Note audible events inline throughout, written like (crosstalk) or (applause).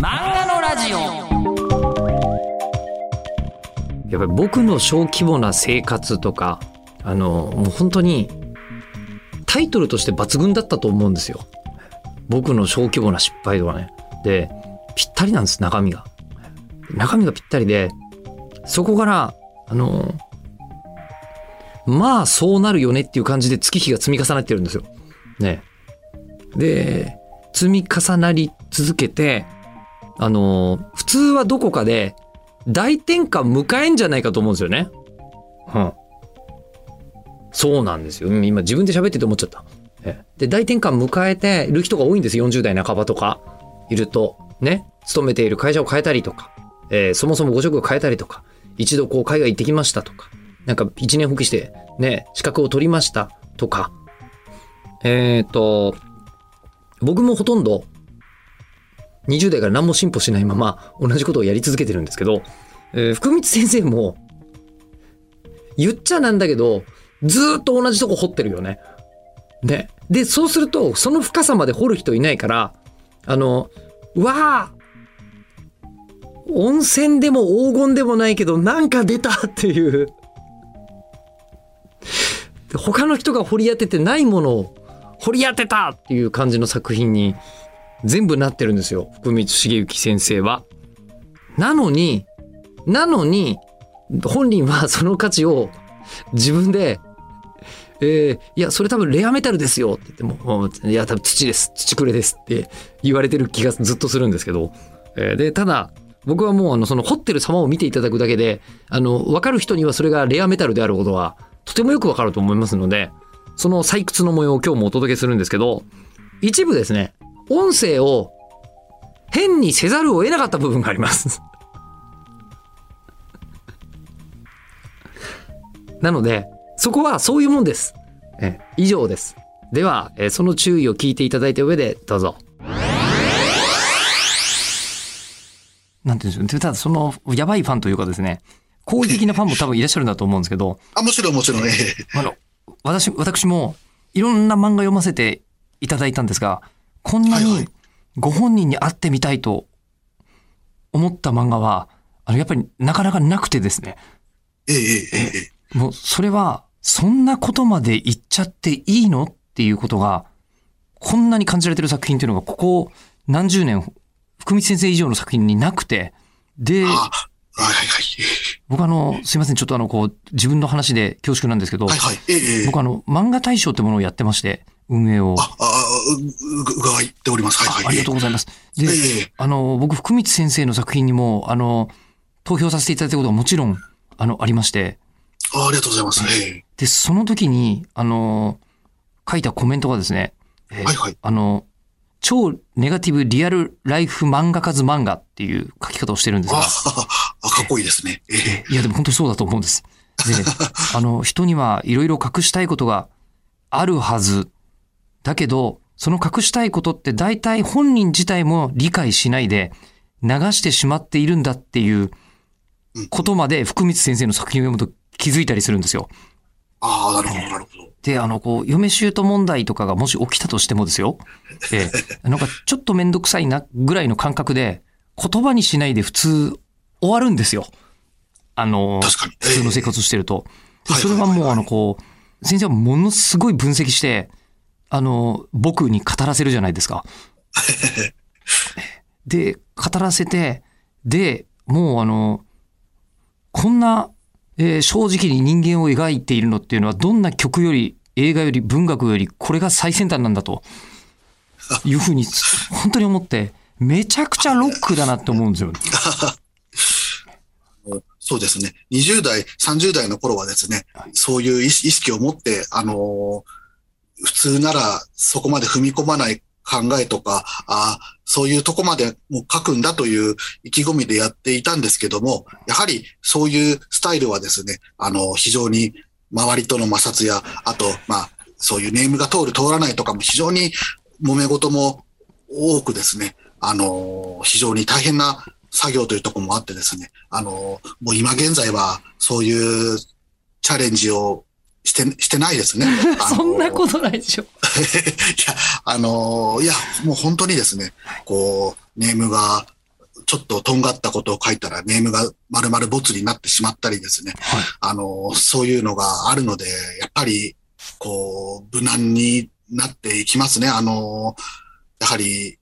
漫画のラジオ。やっぱり僕の小規模な生活とかあのもう本当にタイトルとして抜群だったと思うんですよ。僕の小規模な失敗とかね。でぴったりなんです中身が。中身がぴったりでそこからあのまあそうなるよねっていう感じで月日が積み重なってるんですよ。ね。で積み重なり続けてあの普通はどこかで大転換迎えんじゃないかと思うんですよね。うん。そうなんですよ。うん今自分で喋ってて思っちゃった。えで、大転換迎えている人が多いんです。40代半ばとかいると。ね。勤めている会社を変えたりとか、えーそもそもご職を変えたりとか、一度こう海外行ってきましたとか、なんか一年復帰してね、資格を取りましたとか、えっ、と、僕もほとんど20代から何も進歩しないまま同じことをやり続けてるんですけど、えー福光先生も言っちゃなんだけどずっと同じとこ掘ってるよね。ね。で、そうするとその深さまで掘る人いないから、あの、わあ温泉でも黄金でもないけどなんか出たっていう。他の人が掘り当ててないものを掘り当てたっていう感じの作品に全部なってるんですよ。福光茂之先生は。なのになのに本人はその価値を自分で「えーいやそれ多分レアメタルですよ」って言っても「いや多分土です。土くれです」って言われてる気がずっとするんですけど、えーでただ僕はもうあのその掘ってる様を見ていただくだけであの分かる人にはそれがレアメタルであることはとてもよく分かると思いますのでその採掘の模様を今日もお届けするんですけど一部ですね音声を変にせざるを得なかった部分があります。(laughs) なので、そこはそういうもんです。え以上です。では、えその注意を聞いていただいた上で、どうぞ。なんていうんですかただその、やばいファンというかですね、好意的なファンも多分いらっしゃるんだと思うんですけど、(laughs) あ、もちろんもちろん、ええあの、私、私もいろんな漫画読ませていただいたんですが、こんなにご本人に会ってみたいと思った漫画は、あの、やっぱりなかなかなくてですね、ええええええもうそれは、そんなことまで言っちゃっていいのっていうことが、こんなに感じられてる作品っていうのが、ここ何十年、福光先生以上の作品になくて、で、あ、はいはいはい。僕あの、すいません、ちょっとあの、こう、自分の話で恐縮なんですけど、はいはい。ええええ僕あの、漫画大賞ってものをやってまして、運営を。あ、あ、伺っております。はいはい。ありがとうございます。で、ええあの、僕、福光先生の作品にも、あの、投票させていただいたことがもちろん、あの、ありまして、あありがとうございます。えで、その時に、あの、書いたコメントがですね、えーえはいはい。あの、超ネガティブリアルライフ漫画数漫画っていう書き方をしてるんですあが、あ、かっこいいですね。ええいや、でも本当にそうだと思うんです。で、(laughs) あの、人にはいろいろ隠したいことがあるはず。だけど、その隠したいことって大体本人自体も理解しないで流してしまっているんだっていうことまで福光先生の作品を読むと気づいたりするんですよ。ああ、なるほど、なるほど。で、あの、こう、嫁姑問題とかがもし起きたとしてもですよ。ええ、(laughs) なんかちょっとめんどくさいなぐらいの感覚で言葉にしないで普通終わるんですよ。あの、普通の生活をしてると。それはもう、あの、こう、先生はものすごい分析して、あの、僕に語らせるじゃないですか。(laughs) で、語らせて、で、もうあの、こんな、えー正直に人間を描いているのっていうのは、どんな曲より、映画より、文学より、これが最先端なんだと、いうふうに、本当に思って、めちゃくちゃロックだなって思うんですよ。(laughs) そうですね。20代、30代の頃はですね、そういう意識を持って、あのー普通ならそこまで踏み込まない考えとか、あーそういうとこまでもう書くんだという意気込みでやっていたんですけども、やはりそういうスタイルはですね、あの、非常に周りとの摩擦や、あと、まあ、そういうネームが通る通らないとかも非常に揉め事も多くですね、あの、非常に大変な作業というとこもあってですね、あの、もう今現在はそういうチャレンジをして、してないですね。(laughs) そんなことないでしょ。(laughs) いや、あのいや、もう本当にですね、こう、ネームがちょっととんがったことを書いたらネームが丸々ボツになってしまったりですね。はい。あの、そういうのがあるので、やっぱり、こう、無難になっていきますね。あの、やはり、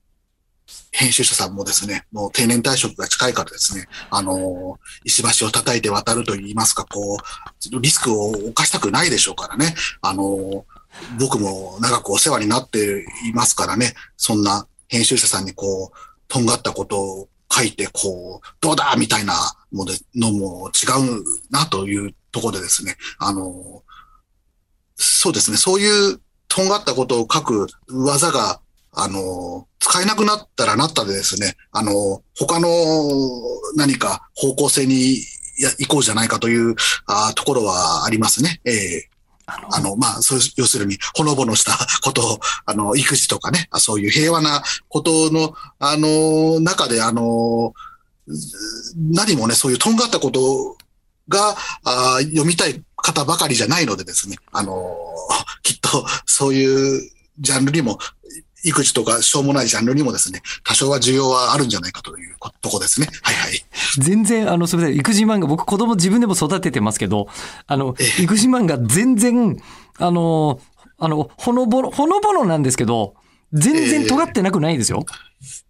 編集者さんもですね、もう定年退職が近いからですね、あの、石橋を叩いて渡ると言いますか、こう、リスクを犯したくないでしょうからね。あの、僕も長くお世話になっていますからね、そんな編集者さんにこう、とんがったことを書いて、こう、どうだみたいなのでのも違うなというところでですね、あの、そうですね、そういうとんがったことを書く技が、あの、使えなくなったらなったでですね、あの、他の何か方向性にや行こうじゃないかというあところはありますね。ええあのあの、まあ、そう要するに、ほのぼのした (laughs) ことを、あの、育児とかね、あそういう平和なことの、あの、中で、あの、何もね、そういうとんがったことが、あ読みたい方ばかりじゃないのでですね、あの、きっと、そういうジャンルにも、育児とかしょうもないジャンルにもですね、多少は需要はあるんじゃないかというとこですね。はいはい。全然、あの、それで育児漫画、僕子供自分でも育ててますけど、あの、育児漫画全然、あの、あの、ほのぼの、ほのぼのなんですけど、全然尖ってなくないですよ。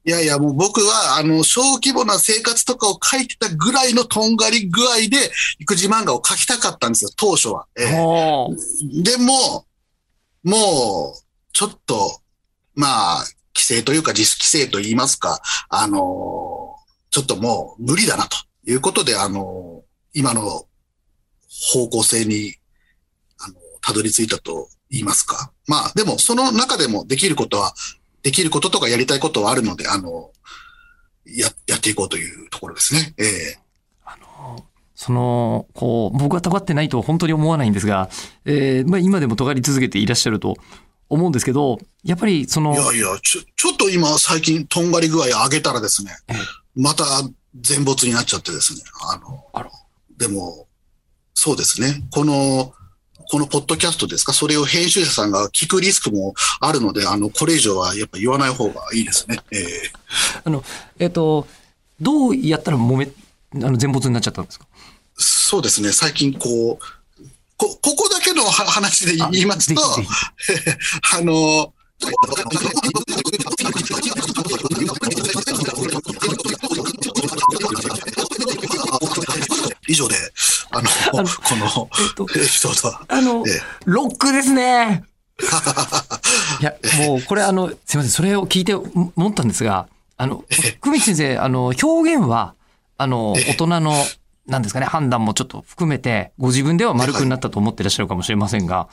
いやいや、もう僕は、あの、小規模な生活とかを書いてたぐらいのとんがり具合で、育児漫画を書きたかったんですよ、当初は。ええほうでも、もう、ちょっと、まあ、規制というか自主規制と言いますか、あの、ちょっともう無理だなということで、あの、今の方向性に、あの、たどり着いたと言いますか。まあ、でも、その中でもできることは、できることとかやりたいことはあるので、あの、や、やっていこうというところですね。ええあのその、こう、僕は尖ってないと本当に思わないんですが、えーまあ今でも尖り続けていらっしゃると思うんですけど、やっぱりそのい、やいや、ちょ、ちょっと今最近とんがり具合上げたらですねええ、また全没になっちゃってですね、あの、あら。でも、そうですね、この、このポッドキャストですか、それを編集者さんが聞くリスクもあるので、あの、これ以上はやっぱ言わない方がいいですね。ええ。あの、えっ、と、どうやったら揉め、あの、全没になっちゃったんですか？そうですね、最近こう、こ、ここだけのは話で言いますと、(laughs) あの、(laughs) 以上で、あの、あのこのえっと。あのええ、ロックですね。(laughs) いや、もう、これ、あの、すいません、それを聞いて思ったんですが、あの、福光先生、あの、表現は、あの、ええ。大人の、なんですかね、判断もちょっと含めて、ご自分では丸くなったと思ってらっしゃるかもしれませんが、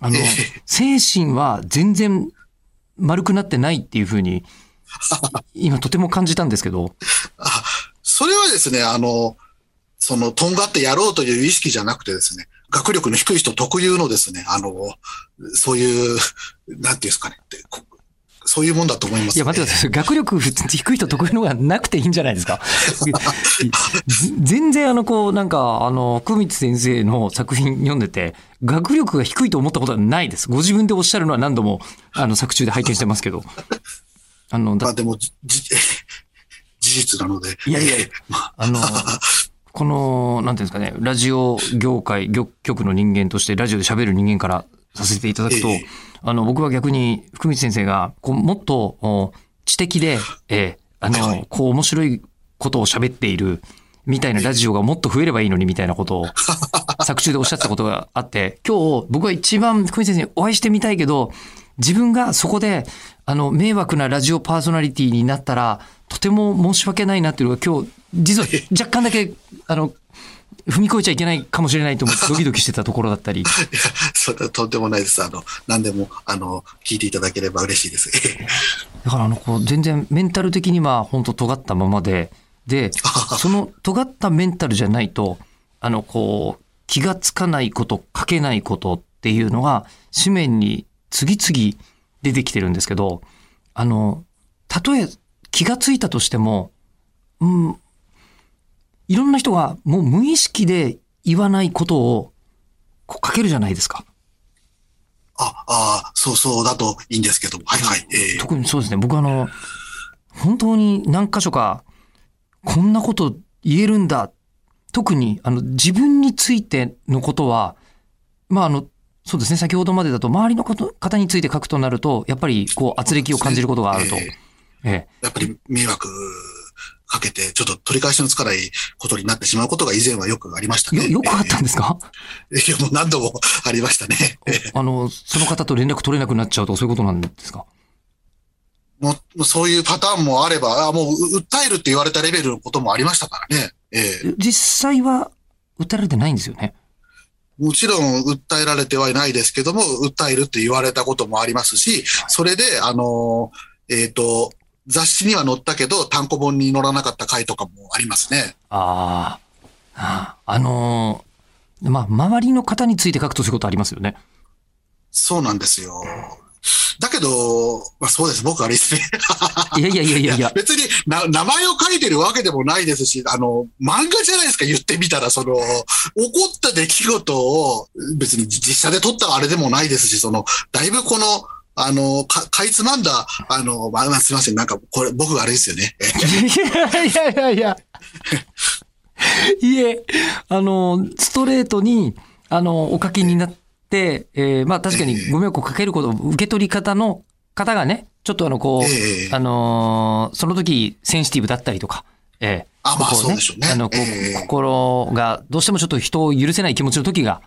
あのええ、精神は全然丸くなってないっていうふうに、(laughs) 今とても感じたんですけど、あそれはですね、あの、その、とんがってやろうという意識じゃなくてですね、学力の低い人特有のですね、あの、そういう、なんていうんですかね、ってこそういうもんだと思います、ね。いや、待ってください。学力低い人得意のがなくていいんじゃないですか。ぜ (laughs) 全然あの、こう、なんか、あの、久光先生の作品読んでて、学力が低いと思ったことはないです。ご自分でおっしゃるのは何度も、あの、作中で拝見してますけど。あの、だまあでも、事実なので。いやいや (laughs) ああの、この、なんていうんですかね、ラジオ業界、業局の人間として、ラジオで喋る人間からさせていただくと、ええ。あの、僕は逆に、福光先生が、こう、もっと、お知的で、ええあの、はい。こう、面白いことを喋っている、みたいなラジオがもっと増えればいいのに、みたいなことを、(laughs) 作中でおっしゃってたことがあって、今日、僕は一番福光先生にお会いしてみたいけど、自分がそこで、あの、迷惑なラジオパーソナリティになったら、とても申し訳ないなっていうのが今日、実は (laughs) 若干だけ、あの、踏み越えちゃいけないかもしれないと思ってドキドキしてたところだったり、(laughs) いや、それはとんでもないです。あの、何でも、あの、聞いていただければ嬉しいです。(laughs) だからあの、こう、全然メンタル的には本当尖ったままで、で、(laughs) その尖ったメンタルじゃないと、あの、こう、気がつかないこと、書けないことっていうのが、紙面に次々出てきてるんですけど、あの、たとえ気がついたとしても、うん、いろんな人がもう無意識で言わないことを、こう書けるじゃないですか。あ、ああ、そうそうだといいんですけども。はいはい。えー特にそうですね。僕あの、本当に何箇所か、こんなこと言えるんだ。特に、あの、自分についてのことは、まあ、あの、そうですね、先ほどまでだと、周りのこと方について書くとなると、やっぱり、こう、圧力を感じることがあると。えええやっぱり迷惑かけて、ちょっと取り返しのつかないことになってしまうことが以前はよくありましたね。よ、よくあったんですか？えーいや、もう何度も (laughs) ありましたね。えーあの、その方と連絡取れなくなっちゃうと、そういうことなんですか？もうそういうパターンもあれば、あもうう訴えるって言われたレベルのこともありましたからね。ええ実際は、訴えられてないんですよね？もちろん訴えられてはいないですけども、訴えるって言われたこともありますし、それで、あのー、えっ、と、雑誌には載ったけど、単行本に載らなかった回とかもありますね。ああ、ああのーまあ、周りの方について書くとそういうことありますよね。そうなんですよ。だけど、まあそうです。僕あれですね。いやいやいやいやいや。別にな名前を書いてるわけでもないですし、あの、漫画じゃないですか、言ってみたら、その、起こった出来事を別に実写で撮ったあれでもないですし、その、だいぶこの、あの、か、かいつまんだ、あの、まあ、まあすいません、なんか、これ、僕があれですよね。えいやいやいやいや。いえ、あの、ストレートに、あの、お書きになって、えーまあ確かにご迷惑をかけること、受け取り方の方がね、ちょっとあの、こう、ええあのーその時センシティブだったりとか、えーあまあこそうでしょうね。あの、こうええ。心が、どうしてもちょっと人を許せない気持ちの時が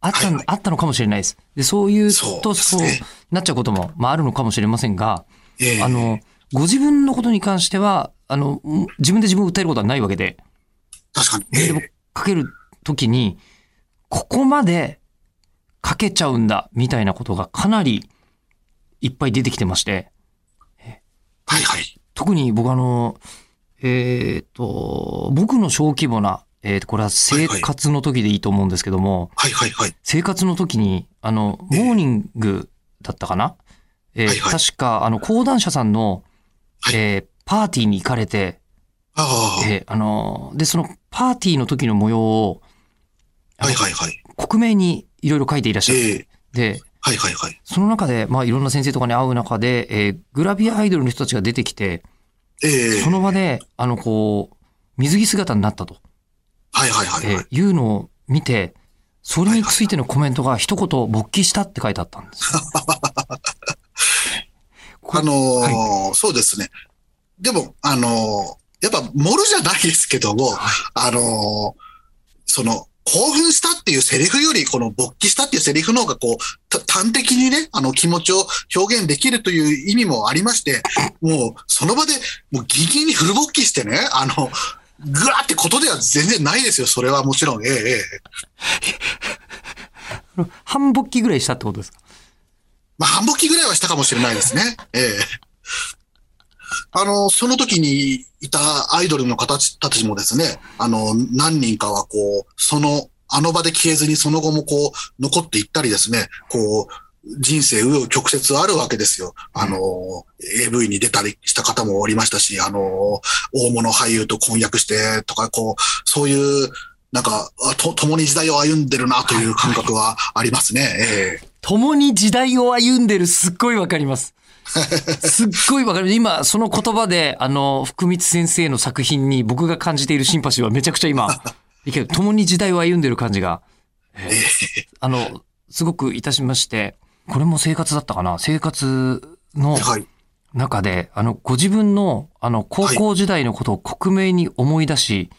あった、はいはいあったのかもしれないです。で、そういうと、そうねなっちゃうことも、まああるのかもしれませんが、ええあの、ご自分のことに関しては、あの、ん自分で自分を訴えることはないわけで、確かに。メーかけるときに、ここまでかけちゃうんだ、みたいなことがかなりいっぱい出てきてまして、はいはい。特に僕あの、えっ、と、僕の小規模な、えーと、これは生活の時でいいと思うんですけども、はいはいはい。生活の時に、あの、モーニングだったかな、えーはいはい。確か、あの、講談社さんの、はい。えーパーティーに行かれて、ああ、えーあのーで、そのパーティーの時の模様を、はいはいはい。克明にいろいろ書いていらっしゃって、ええ。で、はいはいはい。その中で、まあ、いろんな先生とかに会う中で、えーグラビアアイドルの人たちが出てきて、ええ。その場で、あの、こう、水着姿になったと、はいはいはいはい。えーいうのを見て、それについてのコメントが一言勃起したって書いてあったんです (laughs) あのーはそうですね。でも、あのーやっぱ、盛るじゃないですけども、あのーその、興奮したっていうセリフより、この勃起したっていうセリフの方が、こう、た端的にね、あの気持ちを表現できるという意味もありまして、(laughs) もう、その場で、もうギンギンにフル勃起してね、あの、ぐわーってことでは全然ないですよ。それはもちろん。ええええ。半勃起ぐらいしたってことですか？まあ、半勃起ぐらいはしたかもしれないですね。ええ。あの、その時にいたアイドルの方たちもですね、あの、何人かはこう、その、あの場で消えずにその後もこう、残っていったりですね、こう、人生、紆余曲折あるわけですよ。あの、AV に出たりした方もおりましたし、あの、大物俳優と婚約してとか、こう、そういう、なんか、あと、共に時代を歩んでるなという感覚はありますね。ええ共に時代を歩んでるすっごいわかります。(laughs) すっごいわかる。今、その言葉で、あの、福光先生の作品に僕が感じているシンパシーはめちゃくちゃ今、(laughs) いける。共に時代を歩んでる感じが、えーあの、すごくいたしまして、これも生活だったかな？生活のはい。中で、あの、ご自分の、あの、高校時代のことを克明に思い出し、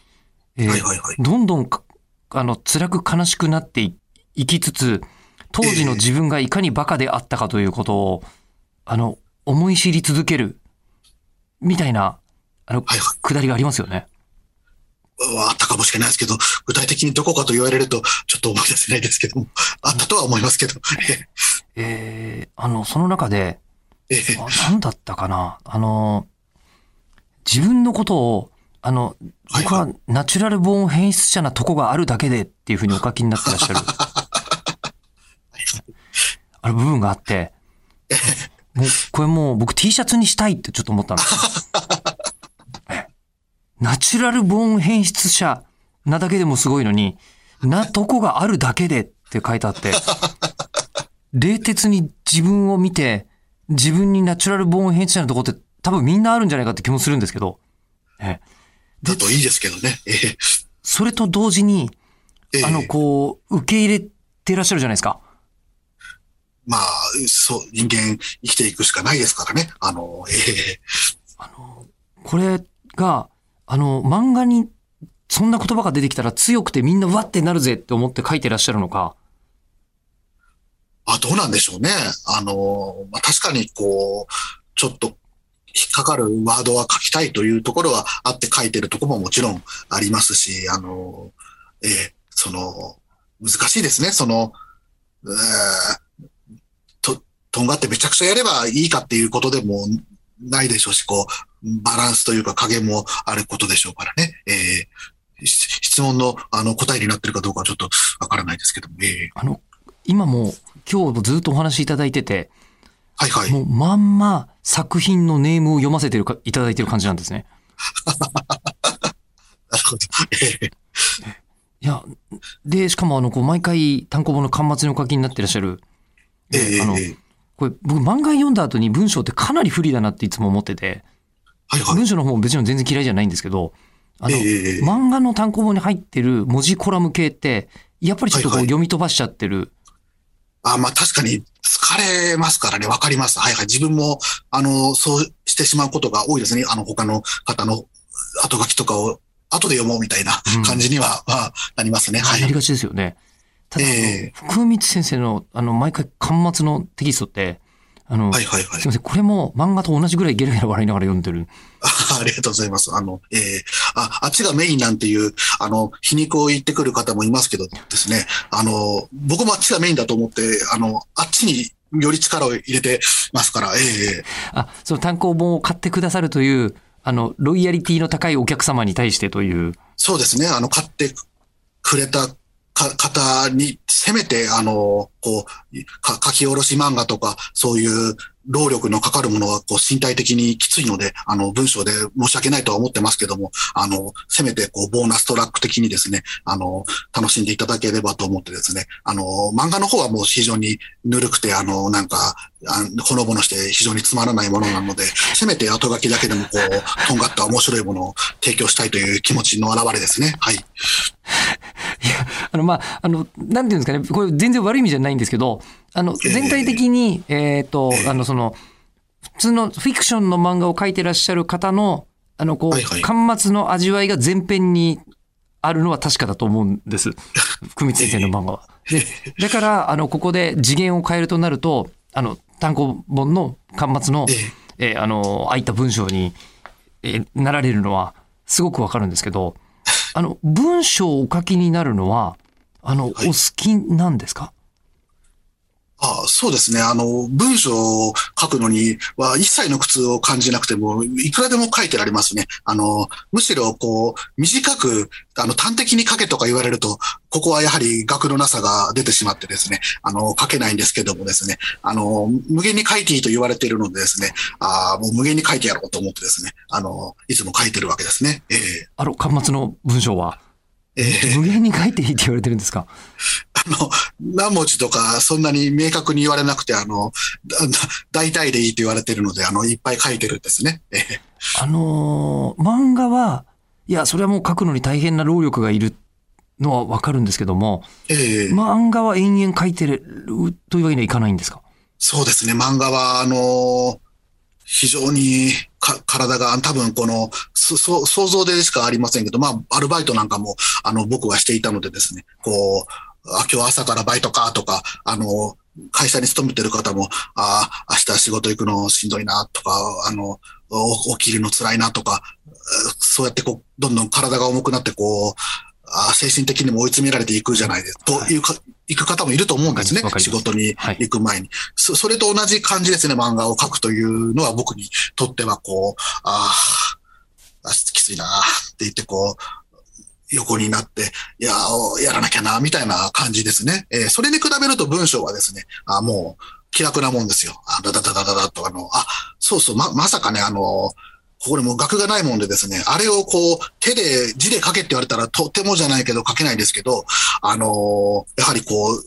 えーはいはいはい。どんどんか、あの、辛く悲しくなっていいきつつ、当時の自分がいかにバカであったかということを、あの、思い知り続ける、みたいな、あの、はいはいくだりがありますよね。はあったかもしれないですけど、具体的にどこかと言われると、ちょっと思い出せないですけども、あったとは思いますけど。えー、あの、その中で、何だったかな？あの、自分のことを、あの、はい。僕はナチュラルボーン変質者なとこがあるだけでっていうふうにお書きになってらっしゃる。(laughs) ある部分があって、もう、これもう僕 T シャツにしたいってちょっと思ったんですナチュラルボーン変質者なだけでもすごいのに、なとこがあるだけでって書いてあって、冷徹に自分を見て、自分にナチュラルボーン変質者のとこって多分みんなあるんじゃないかって気もするんですけど、ええだといいですけどね。ええそれと同時に、ええあの、こう、受け入れてらっしゃるじゃないですか。まあ、そう、人間生きていくしかないですからね。あの、ええあの、これが、あの、漫画にそんな言葉が出てきたら強くてみんなわってなるぜって思って書いてらっしゃるのか。あ、どうなんでしょうね。あの、まあ、確かにこう、ちょっと引っかかるワードは書きたいというところはあって書いてるとこももちろんありますし、あの、ええその、難しいですね。その、えーと、とんがってめちゃくちゃやればいいかっていうことでもないでしょうし、こう、バランスというか加減もあることでしょうからね。ええし質問のあの答えになってるかどうかはちょっとわからないですけども、ええあの、今も、今日もずっとお話しいただいてて、はいはい。もうまんま作品のネームを読ませてるか、いただいてる感じなんですね。(laughs) なるほど。ええいや、で、しかもあの、こう、毎回単行本の端末にお書きになってらっしゃる。ええあの、これ、僕漫画読んだ後に文章ってかなり不利だなっていつも思ってて、はいはい。文章の方も別に全然嫌いじゃないんですけど、あの、ええ漫画の単行本に入ってる文字コラム系って、やっぱりちょっとこう読み飛ばしちゃってる。あ、まあ確かに疲れますからね、わかります。はいはい。自分も、あの、そうしてしまうことが多いですね。あの、他の方の後書きとかを後で読もうみたいなうん感じには、まあ、なりますね。はい。やりがちですよね。ただ、ええ福光先生の、あの、毎回巻末のテキストって、あの、はいはいはいすい。ません、これも漫画と同じぐらいゲラゲラ笑いながら読んでる。あ (laughs) ありがとうございます。あの、ええあ、あっちがメインなんていう、あの、皮肉を言ってくる方もいますけどですね、あの、僕もあっちがメインだと思って、あの、あっちにより力を入れてますから、ええあ、その単行本を買ってくださるという、あの、ロイヤリティの高いお客様に対してという。そうですね。あの、買ってくれたか方に、せめて、あの、こう、書き下ろし漫画とか、そういう労力のかかるものは、こう、身体的にきついので、あの、文章で申し訳ないとは思ってますけども、あの、せめて、こう、ボーナストラック的にですね、あの、楽しんでいただければと思ってですね、あの、漫画の方はもう非常にぬるくて、あの、なんか、ほのぼのして非常につまらないものなので、せめて後書きだけでも、こう、とんがった面白いものを提供したいという気持ちの表れですね。はい。いや、あの、まあ、あの、なんていうんですかね、これ全然悪い意味じゃないんですけど、あの、ええ全体的に、えっ、とえ、えあの、その、普通のフィクションの漫画を描いてらっしゃる方の、あの、こう、はいはい巻末の味わいが前編にあるのは確かだと思うんです。(laughs) 福光先生の漫画は。で、だから、あの、ここで次元を変えるとなると、あの、単行本の巻末の、えええーあの、ああいった文章に、えーなられるのは、すごくわかるんですけど、あの、文章をお書きになるのは、あの、はい。お好きなんですか？あそうですね。あの、文章を書くのには一切の苦痛を感じなくても、いくらでも書いてられますね。あの、むしろ、こう、短く、あの、端的に書けとか言われると、ここはやはり額のなさが出てしまってですね、あの、書けないんですけどもですね、あの、無限に書いていいと言われているのでですね、ああもう無限に書いてやろうと思ってですね、あの、いつも書いてるわけですね。ええあの、巻末の文章は、ええ。無限に書いていいって言われてるんですか？あの、何文字とかそんなに明確に言われなくて、あの、大体でいいって言われてるので、あの、いっぱい書いてるんですね。ええ。あのー漫画は、いや、それはもう書くのに大変な労力がいるのはわかるんですけども、ええ。漫画は延々書いてるというわけにはいかないんですか？そうですね。漫画は、あの、非常に体が多分この、想像でしかありませんけど、まあ、アルバイトなんかも、あの、僕はしていたのでですね、こう、あ今日朝からバイトかとか、あの、会社に勤めてる方も、ああ明日仕事行くのしんどいなとか、あの、起きるの辛いなとか、そうやってこう、どんどん体が重くなって、こう、精神的にも追い詰められていくじゃないですか。というか、行く方もいると思うんですね仕事にはい行く前に。そそれと同じ感じですね、漫画を描くというのは僕にとっては、こう、あーあ、きついなって言って、こう、横になって、いや、やらなきゃな、みたいな感じですね。えーそれに比べると文章はですね、あもう気楽なもんですよ。あダダダダダダと、あの、あ、そうそう、ま、まさかね、あの、ここでもう額がないもんでですね、あれをこう、手で、字で書けって言われたらとてもじゃないけど書けないですけど、あのやはりこう、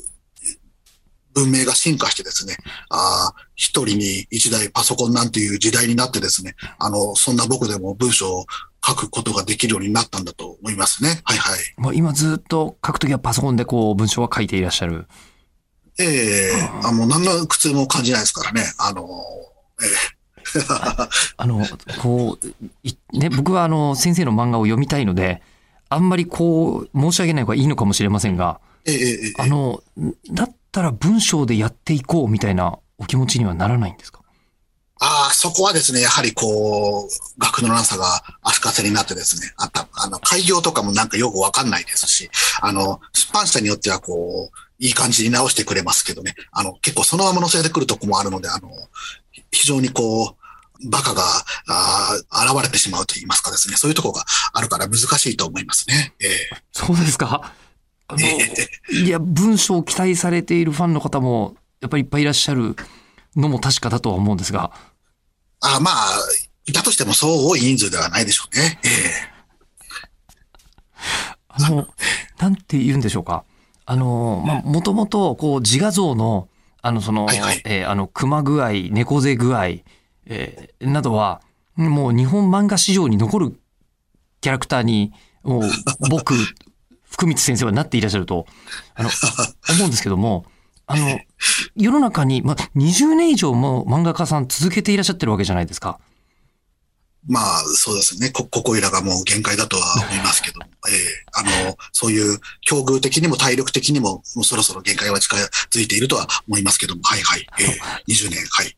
文明が進化してですね、あー一人に一台パソコンなんていう時代になってですね、あの、そんな僕でも文章を書くことができるようになったんだと思いますね。はいはい。もう今ずっと書くときはパソコンでこう文章は書いていらっしゃる。ええあもう何の苦痛も感じないですからね。あの、ええ (laughs) あの、こう、いね、僕はあの、先生の漫画を読みたいので、あんまりこう、申し上げない方がいいのかもしれませんが、ええええあの、だったら文章でやっていこうみたいなお気持ちにはならないんですか？ああ、そこはですね、やはりこう、学のなさが足かせになってですね、あった、あの、開業とかもなんかよくわかんないですし、あの、出版社によってはこう、いい感じに直してくれますけどね、あの、結構そのまま載せてくるとこもあるので、あの、非常にこう、バカが、あー現れてしまうと言いますかですね、そういうところがあるから難しいと思いますね。ええ。そうですか？あの、えいや、文章を期待されているファンの方も、やっぱりいっぱいいらっしゃるのも確かだとは思うんですが、あまあ、いたとしてもそう多い人数ではないでしょうね。ええ。あの、なんて言うんでしょうか。あの、まあ、もともと、こう、自画像の、あの、その、はいはい。えーあの、熊具合、猫背具合、えーなどは、もう日本漫画史上に残るキャラクターに、もう、(laughs) 僕、福光先生はなっていらっしゃると、あの、思うんですけども、あの、(laughs) 世の中に、まあ、20年以上も漫画家さん続けていらっしゃってるわけじゃないですか。まあ、そうですね。こ、ここいらがもう限界だとは思いますけど、ええ。あの、そういう境遇的にも体力的にも、もうそろそろ限界は近づいているとは思いますけども、はいはい。ええ。20年、はい。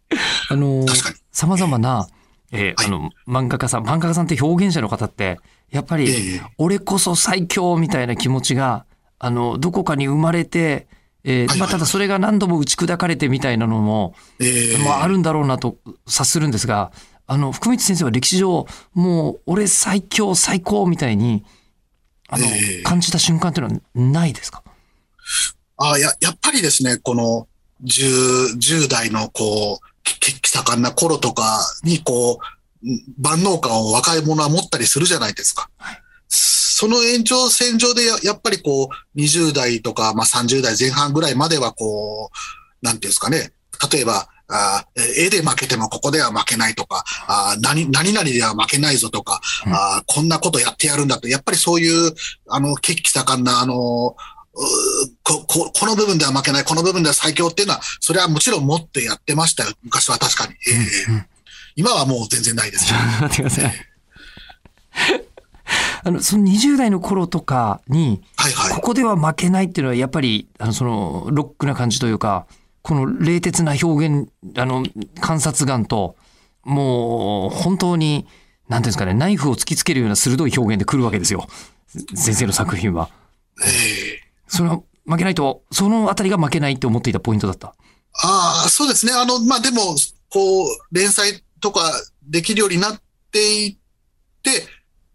あの確かに。様々な、えーはい。あの、漫画家さん、漫画家さんって表現者の方って、やっぱり、ええ。俺こそ最強みたいな気持ちが、あの、どこかに生まれて、えーはいはい。まあ、ただそれが何度も打ち砕かれてみたいなのも、ええ。まあ、あるんだろうなと察するんですが、あの、福光先生は歴史上、もう、俺最強、最高みたいに、あの、ええ。感じた瞬間っていうのはないですか？あや、やっぱりですね、この10、10代のこう、血気盛んな頃とかにこう、万能感を若い者は持ったりするじゃないですか。その延長線上でややっぱりこう、20代とか、まあ30代前半ぐらいまではこう、なんていうんですかね、例えば、あー絵で負けてもここでは負けないとか、あー何、何々では負けないぞとか、うんあーこんなことやってやるんだと、やっぱりそういう、あの、血気盛んな、あの、こ、こ、この部分では負けない、この部分では最強っていうのは、それはもちろん持ってやってましたよ。昔は確かに。ええうんうん今はもう全然ないです。(laughs) 待ってください。(laughs) あの、その20代の頃とかに、はいはいこ。こでは負けないっていうのは、やっぱり、あの、その、ロックな感じというか、この冷徹な表現、あの、観察眼と、もう、本当に、なんていうんですかね、ナイフを突きつけるような鋭い表現で来るわけですよ。先生の作品は。ええそれは負けないと、そのあたりが負けないって思っていたポイントだった。ああ、そうですね。あの、まあ、でも、こう、連載とかできるようになっていって、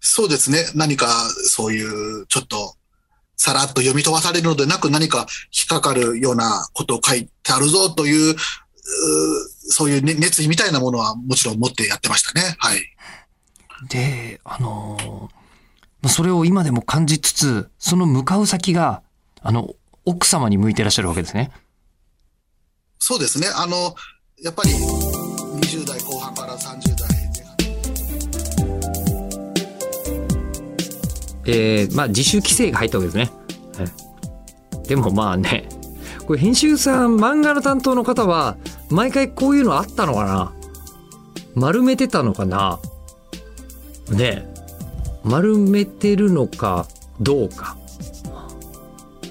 そうですね。何か、そういう、ちょっと、さらっと読み飛ばされるのでなく何か引っかかるようなことを書いてあるぞという、うーそういう、ね、熱意みたいなものはもちろん持ってやってましたね。はい。で、あのーまあそれを今でも感じつつ、その向かう先が、あの、奥様に向いてらっしゃるわけですね。そうですね。あの、やっぱり、20代後半から30代えーまあ自主規制が入ったわけですね。はいでもまあね、これ編集さん、漫画の担当の方は、毎回こういうのあったのかな？丸めてたのかな？ねえ丸めてるのかどうか。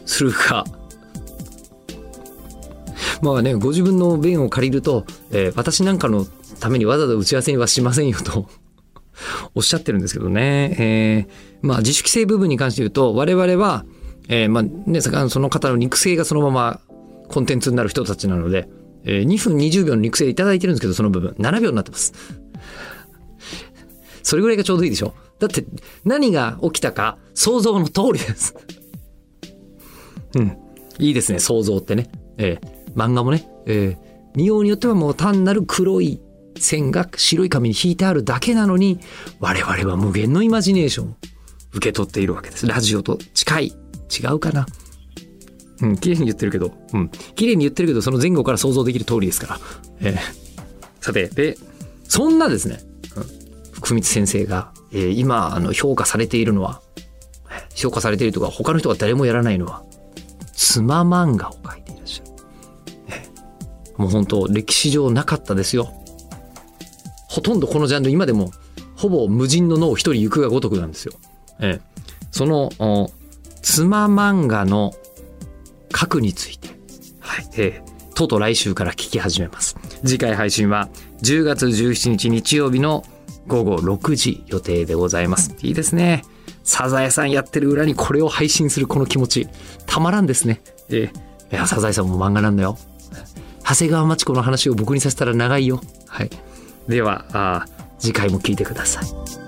するか。まあね、ご自分の弁を借りると、えー私なんかのためにわざわざ打ち合わせにはしませんよと (laughs) おっしゃってるんですけどね。えーまあ自主規制部分に関して言うと、我々は、えーまあね、その方の肉声がそのままコンテンツになる人たちなので、えー2分20秒の肉声いただいてるんですけど、その部分。7秒になってます。それぐらいがちょうどいいでしょ？だって何が起きたか想像の通りです。うん。いいですね、想像ってね。えー漫画もね、えー見ようによってはもう単なる黒い線が白い紙に引いてあるだけなのに、我々は無限のイマジネーション受け取っているわけです。ラジオと近い。違うかな？うん、綺麗に言ってるけど、うん、綺麗に言ってるけど、その前後から想像できる通りですから。えーさて、で、そんなですね、うん。福光先生がえー今あの評価されているのは評価されているとか他の人が誰もやらないのは妻漫画を描いていらっしゃる、えーもう本当歴史上なかったですよ。ほとんどこのジャンル今でもほぼ無人の脳一人行くがごとくなんですよ、えーそのお妻漫画の核についてはい、えーとうとう来週から聞き始めます。次回配信は10月17日日曜日の午後6時予定でございます。いいですね。サザエさんやってる裏にこれを配信するこの気持ち、たまらんですね。えーいや、サザエさんも漫画なんだよ。長谷川町子の話を僕にさせたら長いよ。はい。では、あー次回も聞いてください。